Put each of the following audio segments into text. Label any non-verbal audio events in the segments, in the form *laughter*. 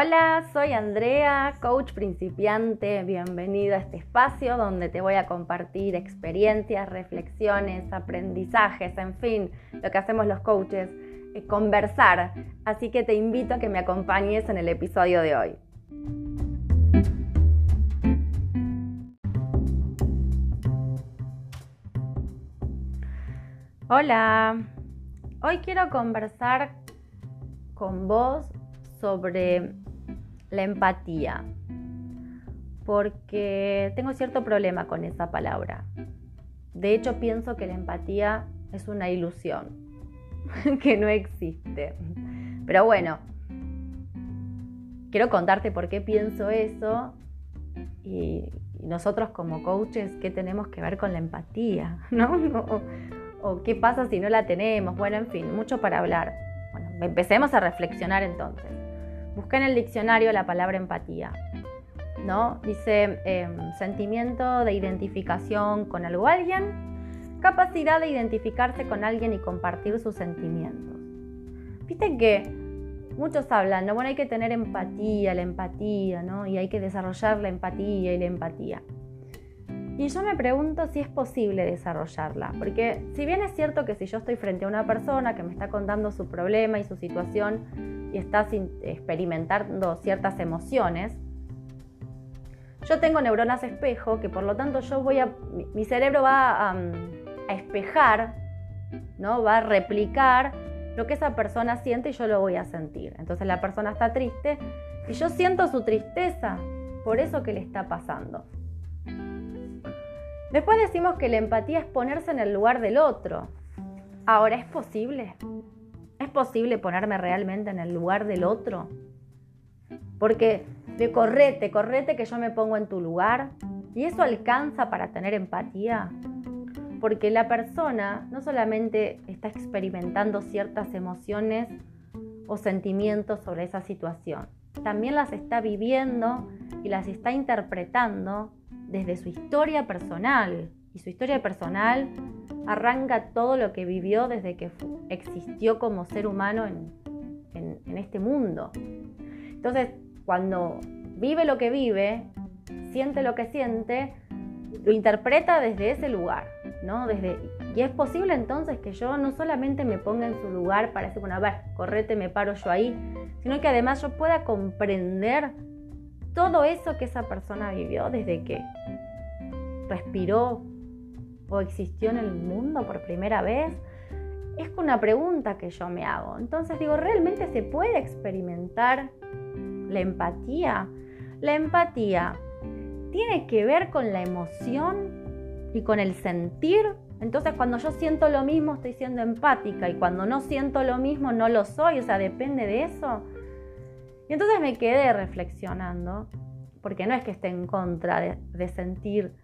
Hola, soy Andrea, coach principiante. Bienvenido a este espacio donde te voy a compartir experiencias, reflexiones, aprendizajes, en fin, lo que hacemos los coaches, eh, conversar. Así que te invito a que me acompañes en el episodio de hoy. Hola, hoy quiero conversar con vos sobre la empatía, porque tengo cierto problema con esa palabra. De hecho, pienso que la empatía es una ilusión, *laughs* que no existe. Pero bueno, quiero contarte por qué pienso eso y, nosotros como coaches, qué tenemos que ver con la empatía, *laughs* ¿no? o qué pasa si no la tenemos. Bueno, en fin, mucho para hablar. Bueno, empecemos a reflexionar entonces. Busqué en el diccionario la palabra empatía. ¿no? Dice em, sentimiento de identificación con algo alguien, capacidad de identificarse con alguien y compartir sus sentimientos. Viste que muchos hablan, ¿no? Bueno, hay que tener empatía, la empatía, ¿no? Y hay que desarrollar la empatía y la empatía. Y yo me pregunto si es posible desarrollarla, porque si bien es cierto que si yo estoy frente a una persona que me está contando su problema y su situación, y estás experimentando ciertas emociones, yo tengo neuronas espejo que por lo tanto yo voy a, mi cerebro va a, a, espejar, ¿no? va a replicar lo que esa persona siente y yo lo voy a sentir. Entonces la persona está triste y yo siento su tristeza por eso que le está pasando. Después decimos que la empatía es ponerse en el lugar del otro. Ahora, ¿es posible? ¿Es posible ponerme realmente en el lugar del otro? Porque de correte, correte que yo me pongo en tu lugar y eso alcanza para tener empatía. Porque la persona no solamente está experimentando ciertas emociones o sentimientos sobre esa situación, también las está viviendo y las está interpretando desde su historia personal. Y su historia personal arranca todo lo que vivió desde que existió como ser humano en, este mundo. Entonces, cuando vive lo que vive, siente lo que siente, lo interpreta desde ese lugar, ¿no? Desde, y es posible entonces que yo no solamente me ponga en su lugar para decir, bueno, a ver, correte, me paro yo ahí, sino que además yo pueda comprender todo eso que esa persona vivió desde que respiró, o existió en el mundo por primera vez? Es una pregunta que yo me hago. Entonces digo, ¿realmente se puede experimentar la empatía? La empatía tiene que ver con la emoción y con el sentir. Entonces cuando yo siento lo mismo estoy siendo empática y cuando no siento lo mismo no lo soy. O sea, depende de eso. Y entonces me quedé reflexionando, porque no es que esté en contra de, sentir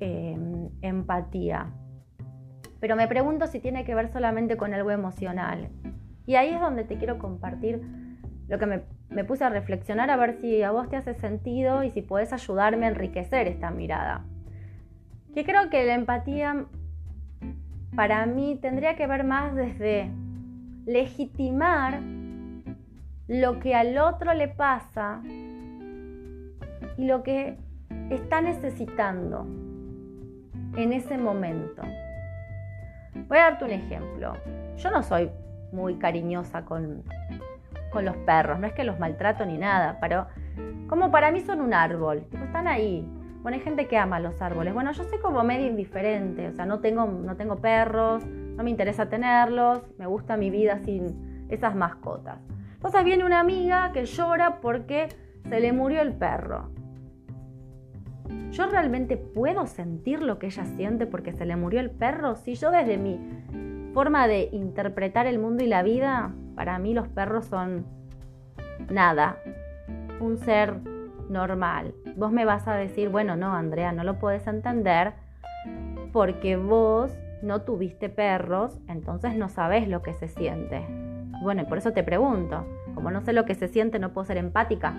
Em, empatía. Pero me pregunto si tiene que ver solamente con algo emocional. Y ahí es donde te quiero compartir lo que me, me puse a reflexionar a ver si a vos te hace sentido y si puedes ayudarme a enriquecer esta mirada. Que creo que la empatía para mí tendría que ver más desde legitimar lo que al otro le pasa y lo que está necesitando en ese momento. Voy a darte un ejemplo. Yo no soy muy cariñosa con, con los perros, no es que los maltrato ni nada, pero como para mí son un árbol, están ahí. Bueno, hay gente que ama los árboles. Bueno, yo soy como medio indiferente, o sea, no tengo, no tengo perros, no me interesa tenerlos, me gusta mi vida sin esas mascotas. Entonces viene una amiga que llora porque se le murió el perro. ¿Yo realmente puedo sentir lo que ella siente porque se le murió el perro? Si yo desde mi forma de interpretar el mundo y la vida, para mí los perros son nada, un ser normal. Vos me vas a decir, bueno, no, Andrea, no lo puedes entender porque vos no tuviste perros, entonces no sabes lo que se siente. Bueno, y por eso te pregunto, como no sé lo que se siente, no puedo ser empática.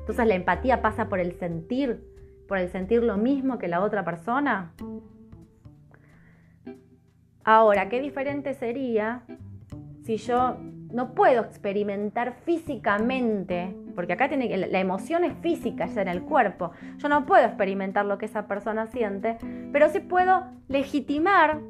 Entonces la empatía pasa por el sentir, por el sentir lo mismo que la otra persona. Ahora, qué diferente sería si yo no puedo experimentar físicamente, porque acá tiene la emoción es física, es en el cuerpo. Yo no puedo experimentar lo que esa persona siente, pero sí puedo legitimar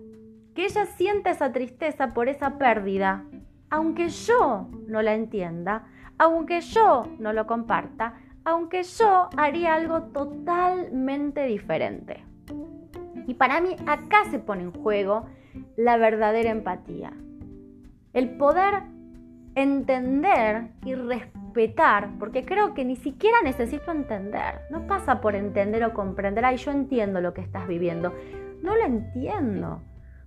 que ella siente esa tristeza por esa pérdida, aunque yo no la entienda, aunque yo no lo comparta, aunque yo haría algo totalmente diferente. Y para mí acá se pone en juego la verdadera empatía. El poder entender y respetar, porque creo que ni siquiera necesito entender. No pasa por entender o comprender, ay, yo entiendo lo que estás viviendo. No lo entiendo,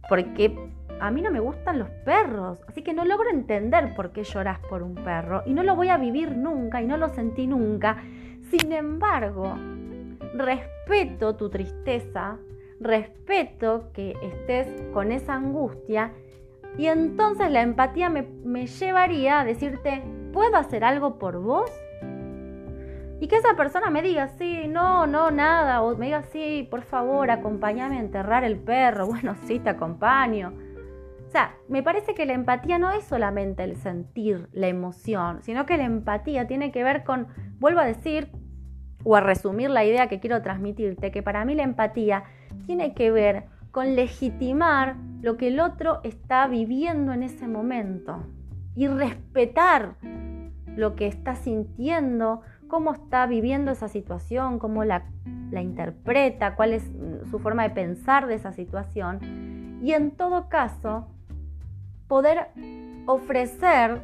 porque a mí no me gustan los perros, así que no logro entender por qué lloras por un perro y no lo voy a vivir nunca y no lo sentí nunca. Sin embargo, respeto tu tristeza, respeto que estés con esa angustia y entonces la empatía me, llevaría a decirte, ¿puedo hacer algo por vos? Y que esa persona me diga, sí, no, no, nada, o me diga, sí, por favor, acompáñame a enterrar el perro. *laughs* Bueno, sí, te acompaño. O sea, me parece que la empatía no es solamente el sentir la emoción, sino que la empatía tiene que ver con, vuelvo a decir, o a resumir la idea que quiero transmitirte, que para mí la empatía tiene que ver con legitimar lo que el otro está viviendo en ese momento y respetar lo que está sintiendo, cómo está viviendo esa situación, cómo la, la interpreta, cuál es su forma de pensar de esa situación. Y en todo caso poder ofrecer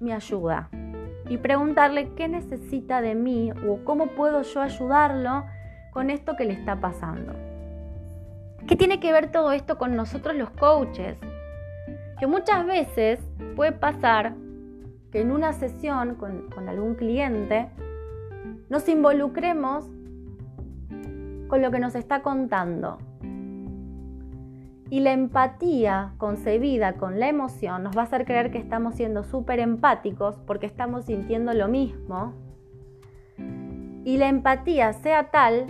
mi ayuda y preguntarle qué necesita de mí o cómo puedo yo ayudarlo con esto que le está pasando. ¿Qué tiene que ver todo esto con nosotros los coaches? Que muchas veces puede pasar que en una sesión con, con algún cliente nos involucremos con lo que nos está contando. Y la empatía concebida con la emoción nos va a hacer creer que estamos siendo súper empáticos porque estamos sintiendo lo mismo. Y la empatía sea tal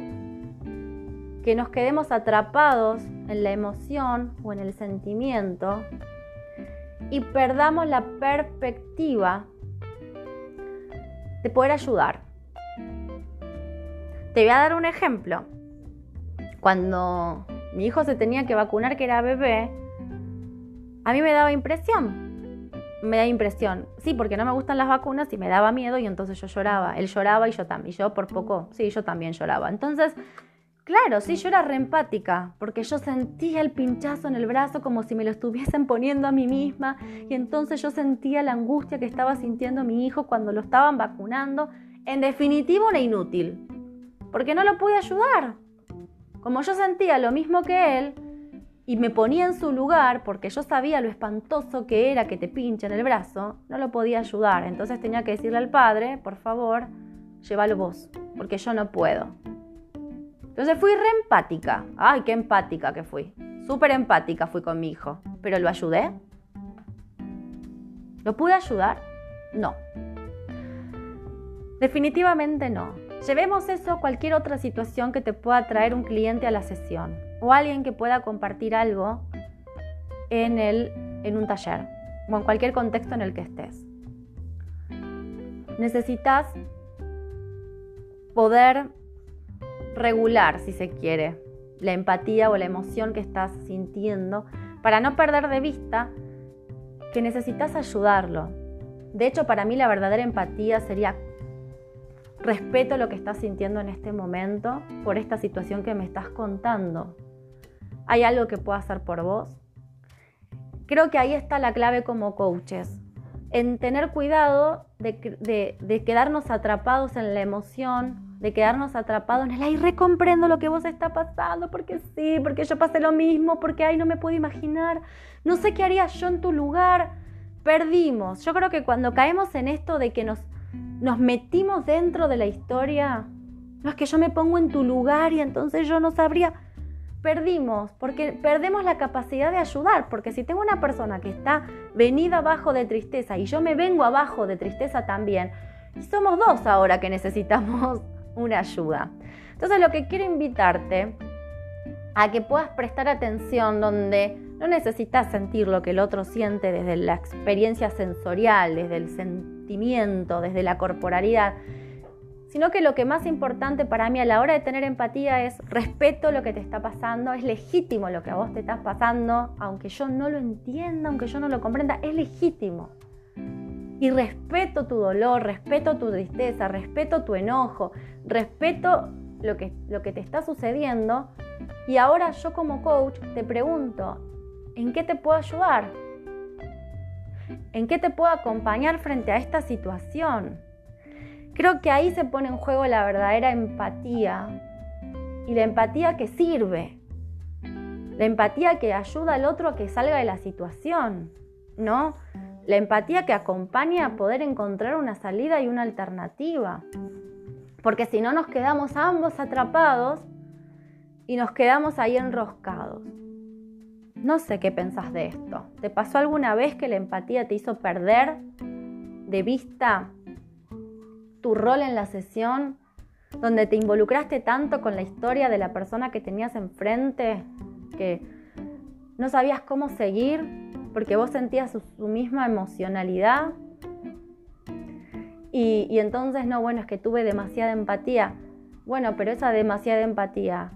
que nos quedemos atrapados en la emoción o en el sentimiento y perdamos la perspectiva de poder ayudar. Te voy a dar un ejemplo. Cuando mi hijo se tenía que vacunar, que era bebé, a mí me daba impresión. Me da impresión. Sí, porque no me gustan las vacunas y me daba miedo y entonces yo lloraba. Él lloraba y yo también. Yo por poco, sí, yo también lloraba. Entonces Claro, sí, yo era reempática, porque yo sentía el pinchazo en el brazo como si me lo estuviesen poniendo a mí misma, y entonces yo sentía la angustia que estaba sintiendo mi hijo cuando lo estaban vacunando. En definitiva, una inútil, porque no lo pude ayudar. Como yo sentía lo mismo que él, y me ponía en su lugar porque yo sabía lo espantoso que era que te pinchen el brazo, no lo podía ayudar. Entonces tenía que decirle al padre, por favor, llévalo vos, porque yo no puedo. Entonces fui re empática. Ay, qué empática que fui. Súper empática fui con mi hijo. ¿Pero lo ayudé? ¿Lo pude ayudar? No. Definitivamente no. Llevemos eso a cualquier otra situación que te pueda traer un cliente a la sesión o alguien que pueda compartir algo en, el, en un taller o en cualquier contexto en el que estés. Necesitas poder regular, si se quiere, la empatía o la emoción que estás sintiendo para no perder de vista que necesitas ayudarlo. De hecho, para mí la verdadera empatía sería respeto lo que estás sintiendo en este momento por esta situación que me estás contando. ¿Hay algo que pueda hacer por vos? Creo que ahí está la clave como coaches, en tener cuidado de, quedarnos atrapados en la emoción de quedarnos atrapados en el, ay, recomprendo lo que vos está pasando, porque sí, porque yo pasé lo mismo, porque, ay, no me puedo imaginar, no sé qué haría yo en tu lugar. Perdimos. Yo creo que cuando caemos en esto de que nos, nos metimos dentro de la historia, no es que yo me pongo en tu lugar y entonces yo no sabría, perdimos, porque perdemos la capacidad de ayudar, porque si tengo una persona que está venida abajo de tristeza y yo me vengo abajo de tristeza también, y somos dos ahora que necesitamos *laughs* una ayuda. Entonces lo que quiero invitarte a que puedas prestar atención donde no necesitas sentir lo que el otro siente desde la experiencia sensorial, desde el desde la corporalidad, sino que lo que más importante para mí a la hora de tener empatía es respeto lo que te está pasando, es legítimo lo que a vos te estás pasando, aunque yo no lo entienda, aunque yo no lo comprenda, es legítimo. Y respeto tu dolor, respeto tu tristeza, respeto tu enojo, respeto lo que, lo que te está sucediendo. Y ahora yo como coach te pregunto, ¿En qué te puedo ayudar? ¿En qué te puedo acompañar frente a esta situación? Creo que ahí se pone en juego la verdadera empatía y la empatía que sirve, la empatía que ayuda al otro a que salga de la situación, ¿no? La empatía que acompaña a poder encontrar una salida y una alternativa. Porque si no nos quedamos ambos atrapados y nos quedamos ahí enroscados. No sé qué pensás de esto. ¿Te pasó alguna vez que la empatía te hizo perder de vista tu rol en la sesión, donde te involucraste tanto con la historia de la persona que tenías enfrente que no sabías cómo seguir porque vos sentías su, misma emocionalidad? Y, y entonces, no, bueno, es que tuve demasiada empatía. Bueno, pero esa demasiada empatía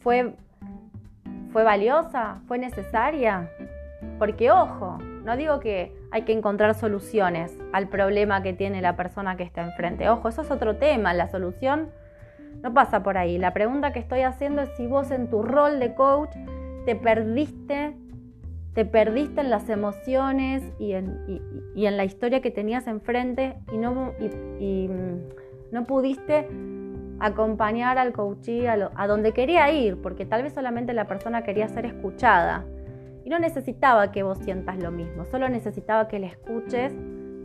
fue ¿Fue valiosa? ¿Fue necesaria? Porque ojo, no digo que hay que encontrar soluciones al problema que tiene la persona que está enfrente. Ojo, eso es otro tema. La solución no pasa por ahí. La pregunta que estoy haciendo es si vos en tu rol de coach te perdiste, te perdiste en las emociones y en, la historia que tenías enfrente y no, mm, no pudiste acompañar al coachee a, donde quería ir, porque tal vez solamente la persona quería ser escuchada. Y no necesitaba que vos sientas lo mismo, solo necesitaba que le escuches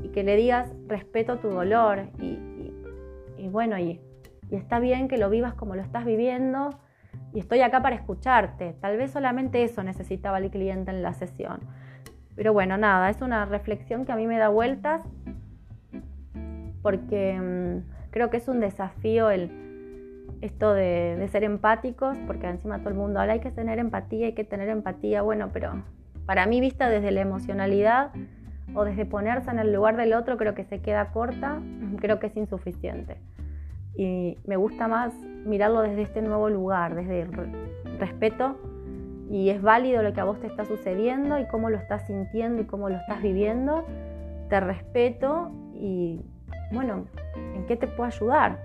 y que le digas respeto tu dolor. Y, bueno, y, y está bien que lo vivas como lo estás viviendo y estoy acá para escucharte. Tal vez solamente eso necesitaba el cliente en la sesión. Pero bueno, nada, es una reflexión que a mí me da vueltas porque mm, creo que es un desafío el, esto de, ser empáticos, porque encima todo el mundo habla, hay que tener empatía, hay que tener empatía, bueno, pero para mí vista desde la emocionalidad o desde ponerse en el lugar del otro, creo que se queda corta, *clears throat* creo que es insuficiente. Y me gusta más mirarlo desde este nuevo lugar, desde el respeto, y es válido lo que a vos te está sucediendo y cómo lo estás sintiendo y cómo lo estás viviendo. Te respeto y, bueno, ¿en qué te puedo ayudar?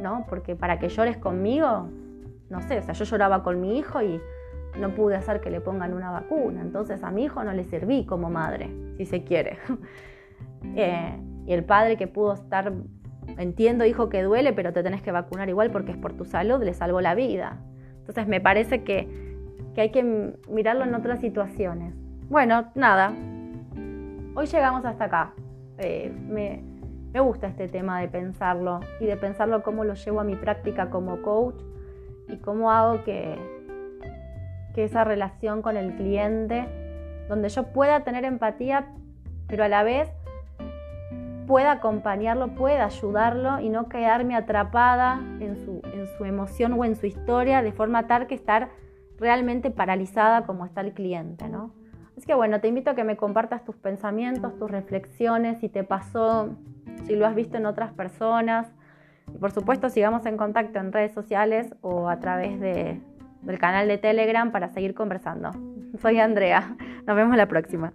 ¿no? Porque para que llores conmigo, no sé, o sea, yo lloraba con mi hijo y no pude hacer que le pongan una vacuna, entonces a mi hijo no le serví como madre, si se quiere. *laughs* Eh, y el padre que pudo estar, entiendo hijo que duele, pero te tenés que vacunar igual porque es por tu salud, le salvó la vida. Entonces me parece que, hay que mirarlo en otras situaciones. Bueno, nada, hoy llegamos hasta acá. Eh, me, me gusta este tema de pensarlo y de pensarlo cómo lo llevo a mi práctica como coach y cómo hago que, que esa relación con el cliente, donde yo pueda tener empatía, pero a la vez pueda acompañarlo, pueda ayudarlo y no quedarme atrapada en su, en su emoción o en su historia de forma tal que estar realmente paralizada como está el cliente, ¿no? Así que bueno, te invito a que me compartas tus pensamientos, tus reflexiones, si te pasó si lo has visto en otras personas. Y por supuesto, sigamos en contacto en redes sociales o a través del canal de Telegram para seguir conversando. *laughs* Soy Andrea. Nos vemos la próxima.